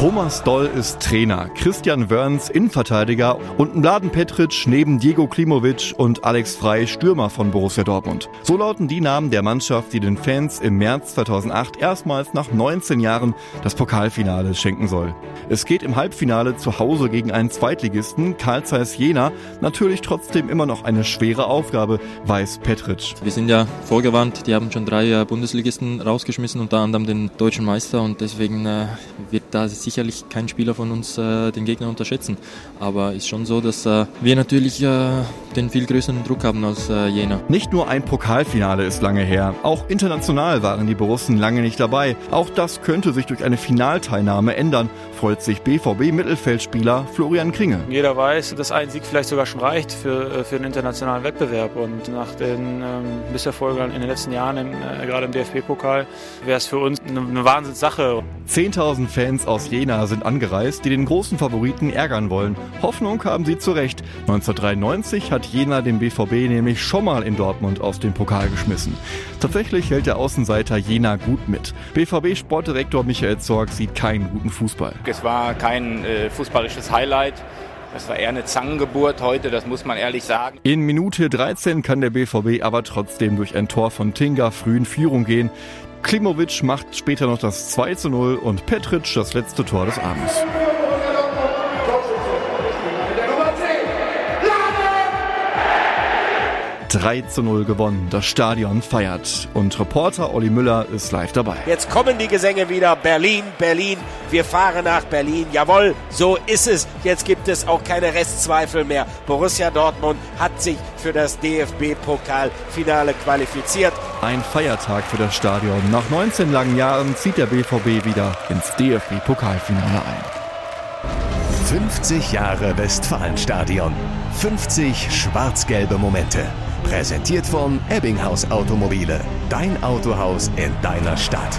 Thomas Doll ist Trainer, Christian Wörns Innenverteidiger und Mladen Petric neben Diego Klimovic und Alex Frey Stürmer von Borussia Dortmund. So lauten die Namen der Mannschaft, die den Fans im März 2008 erstmals nach 19 Jahren das Pokalfinale schenken soll. Es geht im Halbfinale zu Hause gegen einen Zweitligisten, Karl Zeiss Jena, natürlich trotzdem immer noch eine schwere Aufgabe, weiß Petric. Wir sind ja vorgewarnt, die haben schon drei äh, Bundesligisten rausgeschmissen, unter anderem den deutschen Meister und deswegen äh, wird da sicherlich kein Spieler von uns äh, den Gegner unterschätzen. Aber ist schon so, dass äh, wir natürlich äh, den viel größeren Druck haben als äh, Jena. Nicht nur ein Pokalfinale ist lange her, auch international waren die Borussen lange nicht dabei. Auch das könnte sich durch eine Finalteilnahme ändern, freut sich BVB-Mittelfeldspieler Florian Kringe. Jeder weiß, dass ein Sieg vielleicht sogar schon reicht für, äh, für einen internationalen Wettbewerb. Und nach den ähm, Misserfolgen in den letzten Jahren, im, äh, gerade im DFB-Pokal, wäre es für uns eine, eine Wahnsinnssache. 10.000 Fans aus Jena sind angereist, die den großen Favoriten ärgern wollen. Hoffnung haben sie zu Recht. 1993 hat Jena den BVB nämlich schon mal in Dortmund aus dem Pokal geschmissen. Tatsächlich hält der Außenseiter Jena gut mit. BVB-Sportdirektor Michael Zorg sieht keinen guten Fußball. Es war kein äh, fußballisches Highlight. Das war eher eine Zangengeburt heute, das muss man ehrlich sagen. In Minute 13 kann der BVB aber trotzdem durch ein Tor von Tinga früh in Führung gehen. Klimovic macht später noch das 2 zu 0 und Petric das letzte Tor des Abends. 3 zu 0 gewonnen. Das Stadion feiert. Und Reporter Olli Müller ist live dabei. Jetzt kommen die Gesänge wieder. Berlin, Berlin. Wir fahren nach Berlin. Jawohl, so ist es. Jetzt gibt es auch keine Restzweifel mehr. Borussia Dortmund hat sich für das DFB-Pokalfinale qualifiziert. Ein Feiertag für das Stadion. Nach 19 langen Jahren zieht der BVB wieder ins DFB-Pokalfinale ein. 50 Jahre Westfalenstadion. 50 schwarz-gelbe Momente. Präsentiert von Ebbinghaus Automobile. Dein Autohaus in deiner Stadt.